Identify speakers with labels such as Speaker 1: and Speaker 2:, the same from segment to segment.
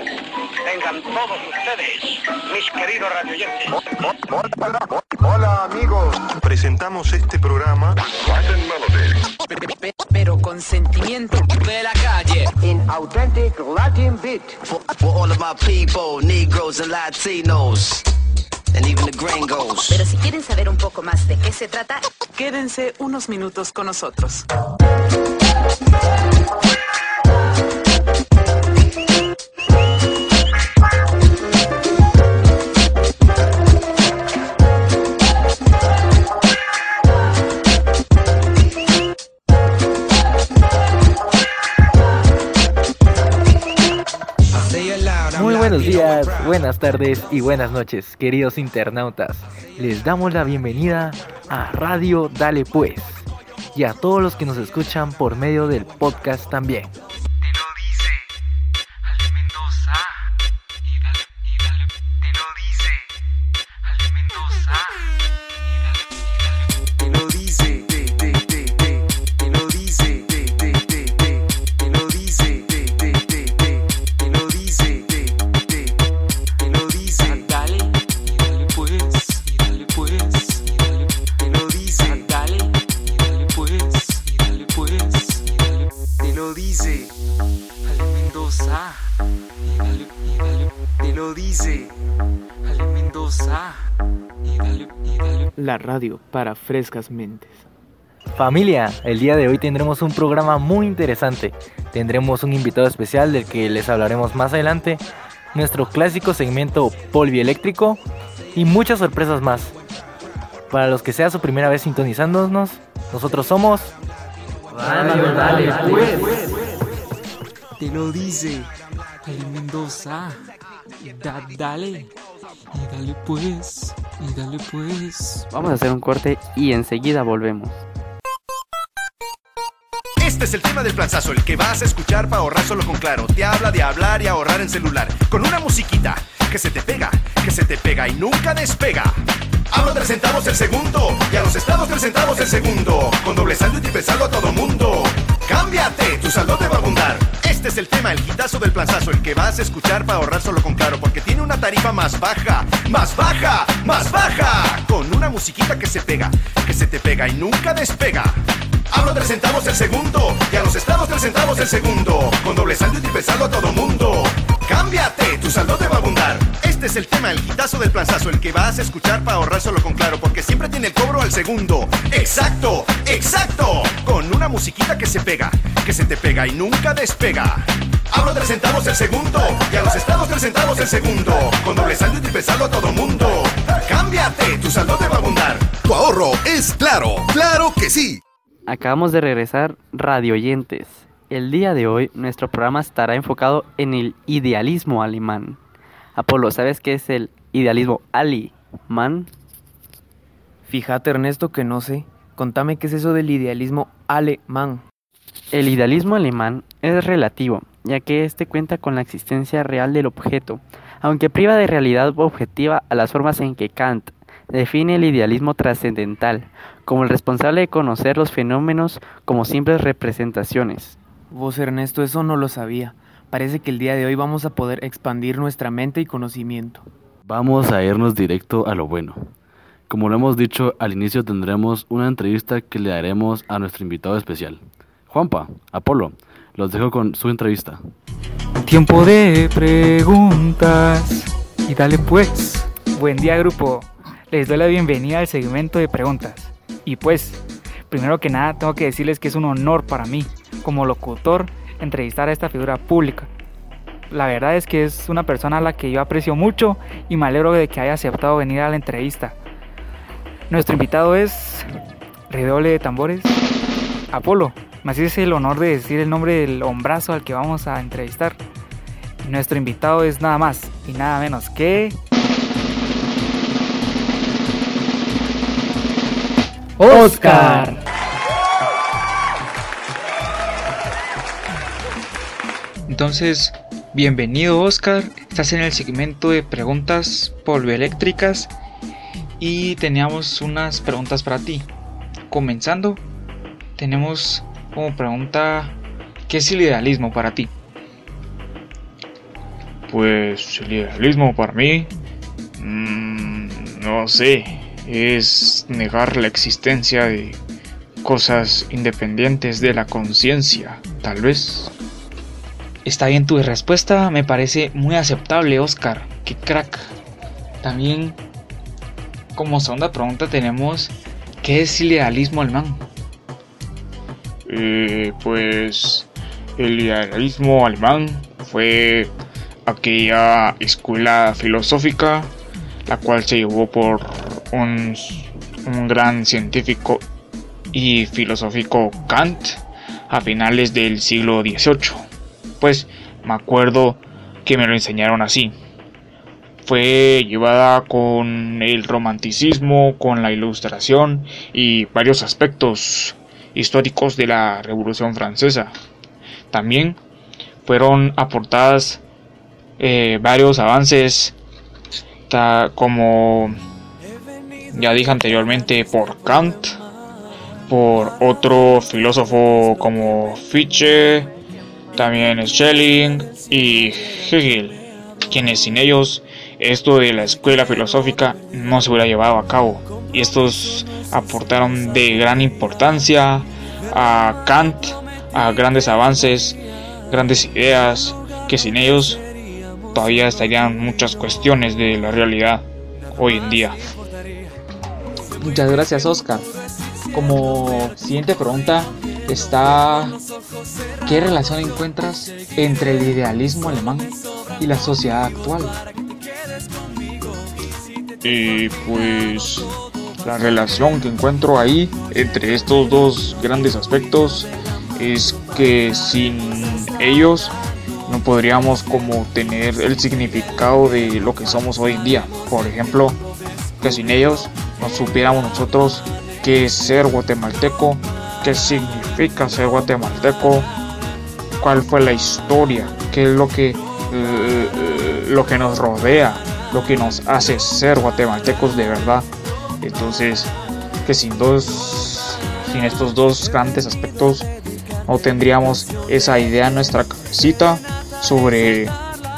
Speaker 1: días tengan todos ustedes, mis queridos radioyentes.
Speaker 2: Hola amigos.
Speaker 3: Presentamos este programa
Speaker 4: pero con sentimiento de la calle.
Speaker 5: In authentic Latin beat.
Speaker 6: For, for all of my people, Negroes and Latinos. And even the gringos.
Speaker 7: Pero si quieren saber un poco más de qué se trata,
Speaker 4: Quédense unos minutos con nosotros.
Speaker 8: Buenas tardes y buenas noches, queridos internautas. Les damos la bienvenida a Radio Dale Pues y a todos los que nos escuchan por medio del podcast también. La radio para frescas mentes. Familia, el día de hoy tendremos un programa muy interesante. Tendremos un invitado especial del que les hablaremos más adelante, nuestro clásico segmento polvieléctrico y muchas sorpresas más. Para los que sea su primera vez sintonizándonos, nosotros somos Radio Dale Pues.
Speaker 6: Te lo dice.
Speaker 9: Ale Mendoza da, dale, y dale pues, y dale pues.
Speaker 10: Vamos a hacer un corte y enseguida volvemos.
Speaker 3: Este es el tema del planzazo, el que vas a escuchar para ahorrar solo con Claro. Te habla de hablar y ahorrar en celular. Con una musiquita que se te pega, que se te pega y nunca despega. Hablo tres centavos el segundo y a los estados tres centavos el segundo. Con doble saldo y triple a todo mundo. Cámbiate, tu saldo te va a abundar. Este es el tema, el quitazo del planzazo, el que vas a escuchar para ahorrar solo con Claro, porque tiene una tarifa más baja, más baja, más baja. Con una musiquita que se pega, que se te pega y nunca despega. Hablo tres centavos el segundo y a los estados tres centavos el segundo. Con doble saldo y triple a todo mundo. Cámbiate, tu saldo te va a abundar. Este es el tema, el quitazo del planzazo, el que vas a escuchar para ahorrar solo con Claro, porque siempre tiene el cobro al segundo. Exacto, exacto. Con una musiquita que se pega, que se te pega y nunca despega. Hablo tres centavos el segundo y a los estados tres centavos el segundo. Con doble saldo y triple saldo a todo mundo. Cámbiate, tu saldo te va a abundar. Tu ahorro es claro, claro que sí.
Speaker 10: Acabamos de regresar Radio Oyentes. El día de hoy nuestro programa estará enfocado en el idealismo alemán. Apolo, ¿sabes qué es el idealismo alemán?
Speaker 8: Fíjate Ernesto que no sé. Contame qué es eso del idealismo alemán.
Speaker 10: El idealismo alemán es relativo, ya que éste cuenta con la existencia real del objeto, aunque priva de realidad objetiva a las formas en que Kant define el idealismo trascendental, como el responsable de conocer los fenómenos como simples representaciones.
Speaker 8: Vos Ernesto, eso no lo sabía. Parece que el día de hoy vamos a poder expandir nuestra mente y conocimiento.
Speaker 11: Vamos a irnos directo a lo bueno. Como lo hemos dicho, al inicio tendremos una entrevista que le daremos a nuestro invitado especial. Juanpa, Apolo, los dejo con su entrevista.
Speaker 12: Tiempo de preguntas. Y dale pues. Buen día grupo. Les doy la bienvenida al segmento de preguntas. Y pues, primero que nada tengo que decirles que es un honor para mí, como locutor, entrevistar a esta figura pública. La verdad es que es una persona a la que yo aprecio mucho y me alegro de que haya aceptado venir a la entrevista. Nuestro invitado es redoble de tambores, Apolo. Me haces el honor de decir el nombre del hombrazo al que vamos a entrevistar. Nuestro invitado es nada más y nada menos que... Oscar.
Speaker 13: Entonces, bienvenido Oscar, estás en el segmento de preguntas polvioeléctricas y teníamos unas preguntas para ti. Comenzando, tenemos como pregunta, ¿qué es el idealismo para ti? pues el idealismo para mí, mm, no sé, es negar la existencia de cosas independientes de la conciencia, tal vez.
Speaker 12: Está bien tu respuesta, me parece muy aceptable, Oscar. Qué crack. También, como segunda pregunta, tenemos: ¿qué es el idealismo alemán?
Speaker 13: Eh, pues el idealismo alemán fue aquella escuela filosófica la cual se llevó por un, un gran científico y filosófico Kant a finales del siglo XVIII. Pues me acuerdo que me lo enseñaron así. Fue llevada con el romanticismo, con la ilustración y varios aspectos históricos de la Revolución Francesa. También fueron aportadas eh, varios avances como ya dije anteriormente por Kant, por otro filósofo como Fichte, también Schelling y Hegel, quienes sin ellos esto de la escuela filosófica no se hubiera llevado a cabo. Y estos aportaron de gran importancia a Kant, a grandes avances, grandes ideas, que sin ellos todavía estarían muchas cuestiones de la realidad hoy en día.
Speaker 12: Muchas gracias, Oscar. Como siguiente pregunta está ¿qué relación encuentras entre el idealismo alemán y la sociedad actual?
Speaker 13: Y pues la relación que encuentro ahí entre estos dos grandes aspectos es que sin ellos no podríamos como tener el significado de lo que somos hoy en día. Por ejemplo, que sin ellos no supiéramos nosotros qué es ser guatemalteco, qué significa ser guatemalteco, cuál fue la historia, qué es lo que, eh, lo que nos rodea, lo que nos hace ser guatemaltecos de verdad. Entonces, que sin dos, sin estos dos grandes aspectos, no tendríamos esa idea en nuestra cabecita sobre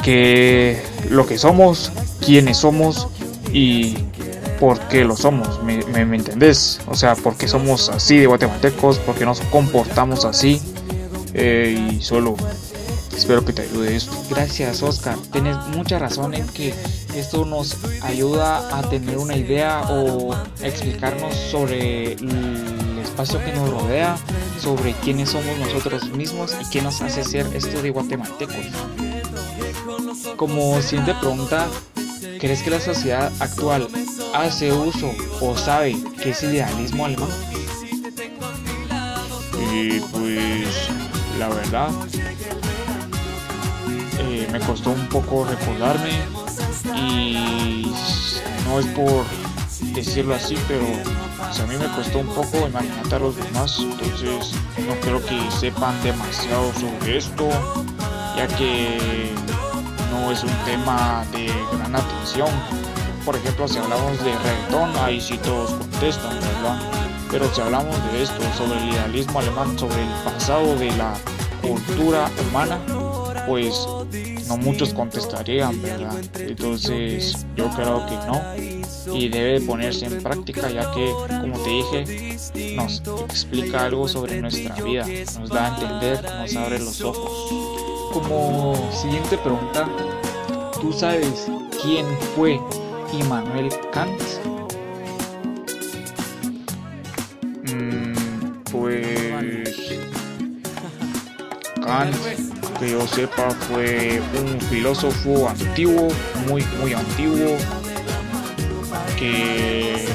Speaker 13: qué lo que somos, quiénes somos y por qué lo somos. ¿Me, me, entendés? O sea, porque somos así de guatemaltecos, porque nos comportamos así. Eh, y solo espero que te ayude esto.
Speaker 12: Gracias, Oscar. Tienes mucha razón en que esto nos ayuda a tener una idea o explicarnos sobre el espacio que nos rodea, sobre quiénes somos nosotros mismos y qué nos hace ser esto de guatemaltecos. Como siguiente pregunta, ¿crees que la sociedad actual hace uso o sabe qué es idealismo alemán?
Speaker 13: Y pues la verdad eh, me costó un poco recordarme y no es por decirlo así, pero pues, a mí me costó un poco imaginar a los demás, entonces no creo que sepan demasiado sobre esto, ya que no es un tema de gran atención. Por ejemplo, si hablamos de reggaetón, ahí sí todos contestan, ¿verdad? Pero si hablamos de esto, sobre el idealismo alemán, sobre el pasado de la cultura humana, pues no muchos contestarían, ¿verdad? Entonces yo creo que no y debe ponerse en práctica ya que, como te dije, nos explica algo sobre nuestra vida, nos da a entender, nos abre los ojos.
Speaker 12: Como siguiente pregunta, ¿tú sabes quién fue Immanuel Kant?
Speaker 13: Mm, pues Kant que yo sepa fue un filósofo antiguo, muy muy antiguo, que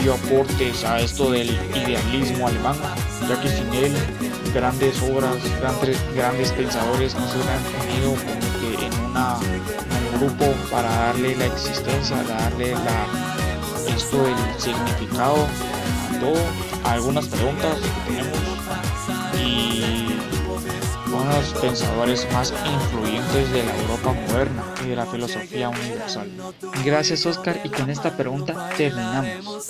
Speaker 13: dio aportes a esto del idealismo alemán, ya que sin él grandes obras, grandes, grandes pensadores no se hubieran unido como que en, una, un grupo para darle la existencia, darle la, esto el significado a todo, algunas preguntas que tenemos y unos pensadores más influyentes de la Europa moderna y de la filosofía universal.
Speaker 12: Gracias Oscar y con esta pregunta terminamos.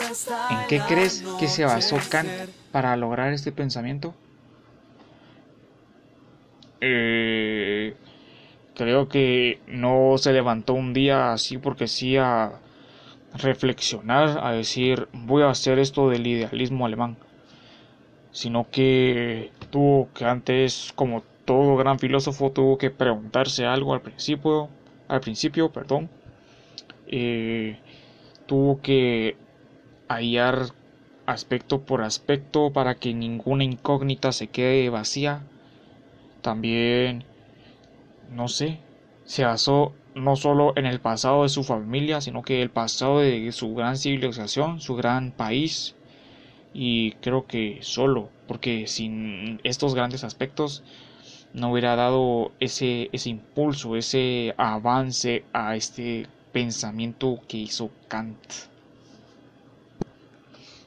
Speaker 12: ¿En qué crees que se basó Kant para lograr este pensamiento?
Speaker 13: Eh, creo que no se levantó un día así porque sí a reflexionar, a decir voy a hacer esto del idealismo alemán, sino que tuvo que antes, como todo gran filósofo, tuvo que preguntarse algo al principio, al principio, perdón, eh, tuvo que hallar aspecto por aspecto para que ninguna incógnita se quede vacía. También, no sé, se basó no solo en el pasado de su familia, sino que el pasado de su gran civilización, su gran país. Y creo que solo, porque sin estos grandes aspectos no hubiera dado ese, ese impulso, ese avance a este pensamiento que hizo Kant.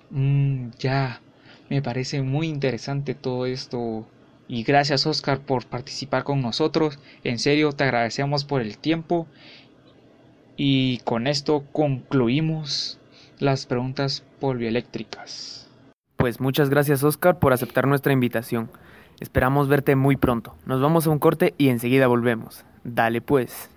Speaker 14: Mm, ya, me parece muy interesante todo esto. Y gracias Oscar por participar con nosotros. En serio, te agradecemos por el tiempo. Y con esto concluimos las preguntas polvieléctricas.
Speaker 10: Pues muchas gracias Oscar por aceptar nuestra invitación. Esperamos verte muy pronto. Nos vamos a un corte y enseguida volvemos. Dale pues.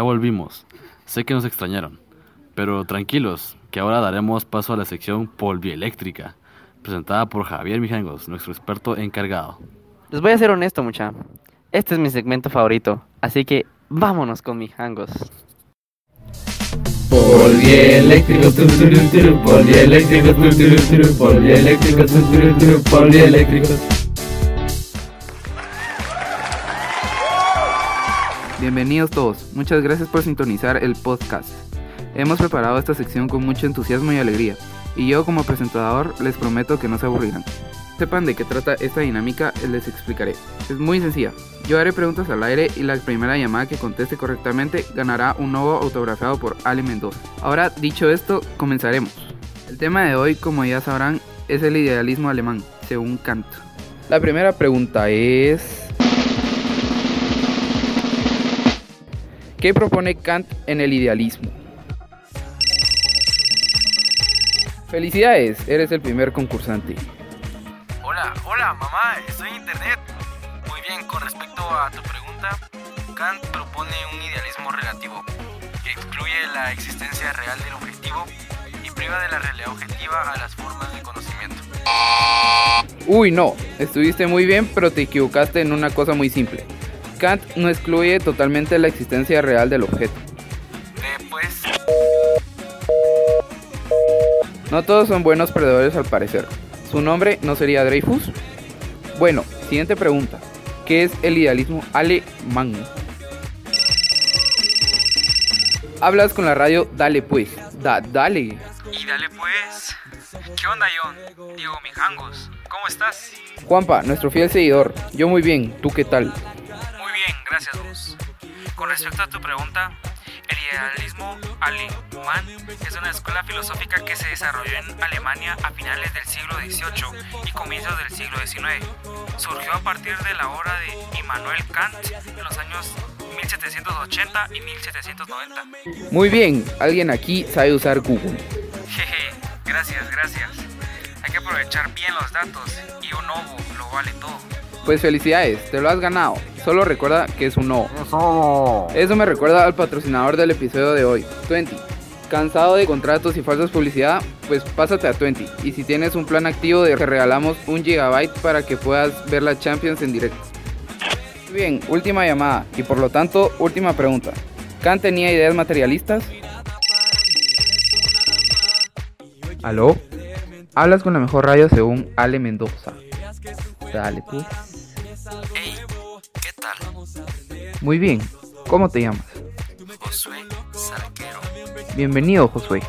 Speaker 11: Ya volvimos. Sé que nos extrañaron. Pero tranquilos, que ahora daremos paso a la sección polvieléctrica, presentada por Javier Mijangos, nuestro experto encargado.
Speaker 10: Les voy a ser honesto, mucha. Este es mi segmento favorito, así que vámonos con Mijangos.
Speaker 15: Polvieléctrico, turu, turu, turu, polvieléctrico,
Speaker 16: Bienvenidos todos, muchas gracias por sintonizar el podcast. Hemos preparado esta sección con mucho entusiasmo y alegría, y yo como presentador les prometo que no se aburrirán. Sepan de qué trata esta dinámica, les explicaré. Es muy sencilla, yo haré preguntas al aire y la primera llamada que conteste correctamente ganará un nuevo autografiado por Ale Mendoza. Ahora, dicho esto, comenzaremos. El tema de hoy, como ya sabrán, es el idealismo alemán, según Kant. La primera pregunta es... ¿Qué propone Kant en el idealismo? Felicidades, eres el primer concursante.
Speaker 17: Hola, hola, mamá, estoy en internet. Muy bien, con respecto a tu pregunta, Kant propone un idealismo relativo que excluye la existencia real del objetivo y priva de la realidad objetiva a las formas de conocimiento.
Speaker 16: Uy, no, estuviste muy bien, pero te equivocaste en una cosa muy simple. Kant no excluye totalmente la existencia real del objeto.
Speaker 17: Después,
Speaker 16: No todos son buenos perdedores al parecer. ¿Su nombre no sería Dreyfus? Bueno, siguiente pregunta. ¿Qué es el idealismo alemán? Hablas con la radio Dale pues. Da, dale.
Speaker 17: y dale pues. ¿Qué onda, John? Diego Mijangos, ¿cómo estás?
Speaker 16: Juanpa, nuestro fiel seguidor. Yo muy bien. ¿Tú qué tal?
Speaker 17: Gracias vos. Con respecto a tu pregunta, el idealismo alemán es una escuela filosófica que se desarrolló en Alemania a finales del siglo XVIII y comienzos del siglo XIX. Surgió a partir de la obra de Immanuel Kant en los años 1780 y 1790.
Speaker 16: Muy bien. Alguien aquí sabe usar Google.
Speaker 17: Jeje, gracias, gracias. Hay que aprovechar bien los datos y un ovo lo vale todo.
Speaker 16: Pues felicidades, te lo has ganado. Solo recuerda que es un no. Eso me recuerda al patrocinador del episodio de hoy, 20. ¿Cansado de contratos y falsas publicidad? Pues pásate a 20. Y si tienes un plan activo que regalamos un gigabyte para que puedas ver la Champions en directo. Bien, última llamada y por lo tanto, última pregunta. ¿Kant tenía ideas materialistas? ¿Aló? Hablas con la mejor radio según Ale Mendoza. Dale pues.
Speaker 17: Hey, ¿qué tal?
Speaker 16: Muy bien. ¿Cómo te llamas?
Speaker 17: Josué Salquero.
Speaker 16: Bienvenido, Josué.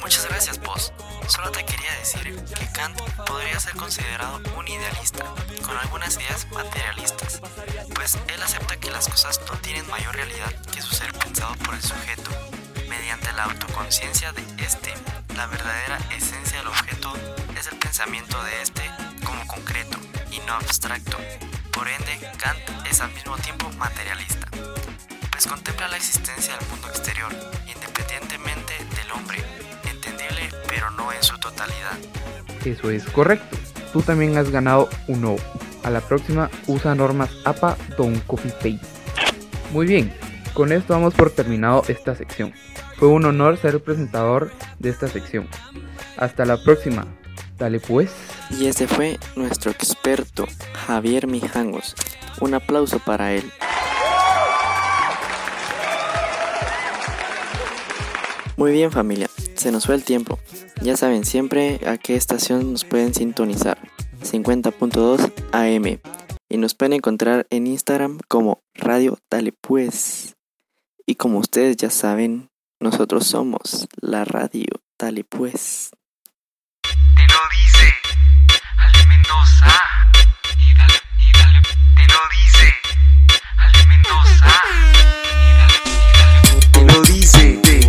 Speaker 17: Muchas gracias, Poz. Solo te quería decir que Kant podría ser considerado un idealista, con algunas ideas materialistas, pues él acepta que las cosas no tienen mayor realidad que su ser pensado.
Speaker 18: pensado por el sujeto. Mediante la autoconciencia de este, la verdadera esencia del objeto es el pensamiento de este como concreto y no abstracto. Por ende, Kant es al mismo tiempo materialista, pues contempla la existencia del mundo exterior, independientemente del hombre, entendible pero no en su totalidad.
Speaker 16: Eso es correcto. Tú también has ganado un no. A la próxima usa normas APA Don Paste. Muy bien, con esto damos por terminado esta sección. Fue un honor ser presentador de esta sección. Hasta la próxima. Dale pues.
Speaker 19: Y ese fue nuestro experto, Javier Mijangos. Un aplauso para él. Muy bien familia, se nos fue el tiempo. Ya saben siempre a qué estación nos pueden sintonizar. 50.2 AM. Y nos pueden encontrar en Instagram como Radio Dale Pues. Y como ustedes ya saben, nosotros somos la Radio Dale Pues.
Speaker 20: Te lo Mendoza. Y dale, y dale, te lo dice Ale Mendoza.
Speaker 13: Te lo dice, te, te, te,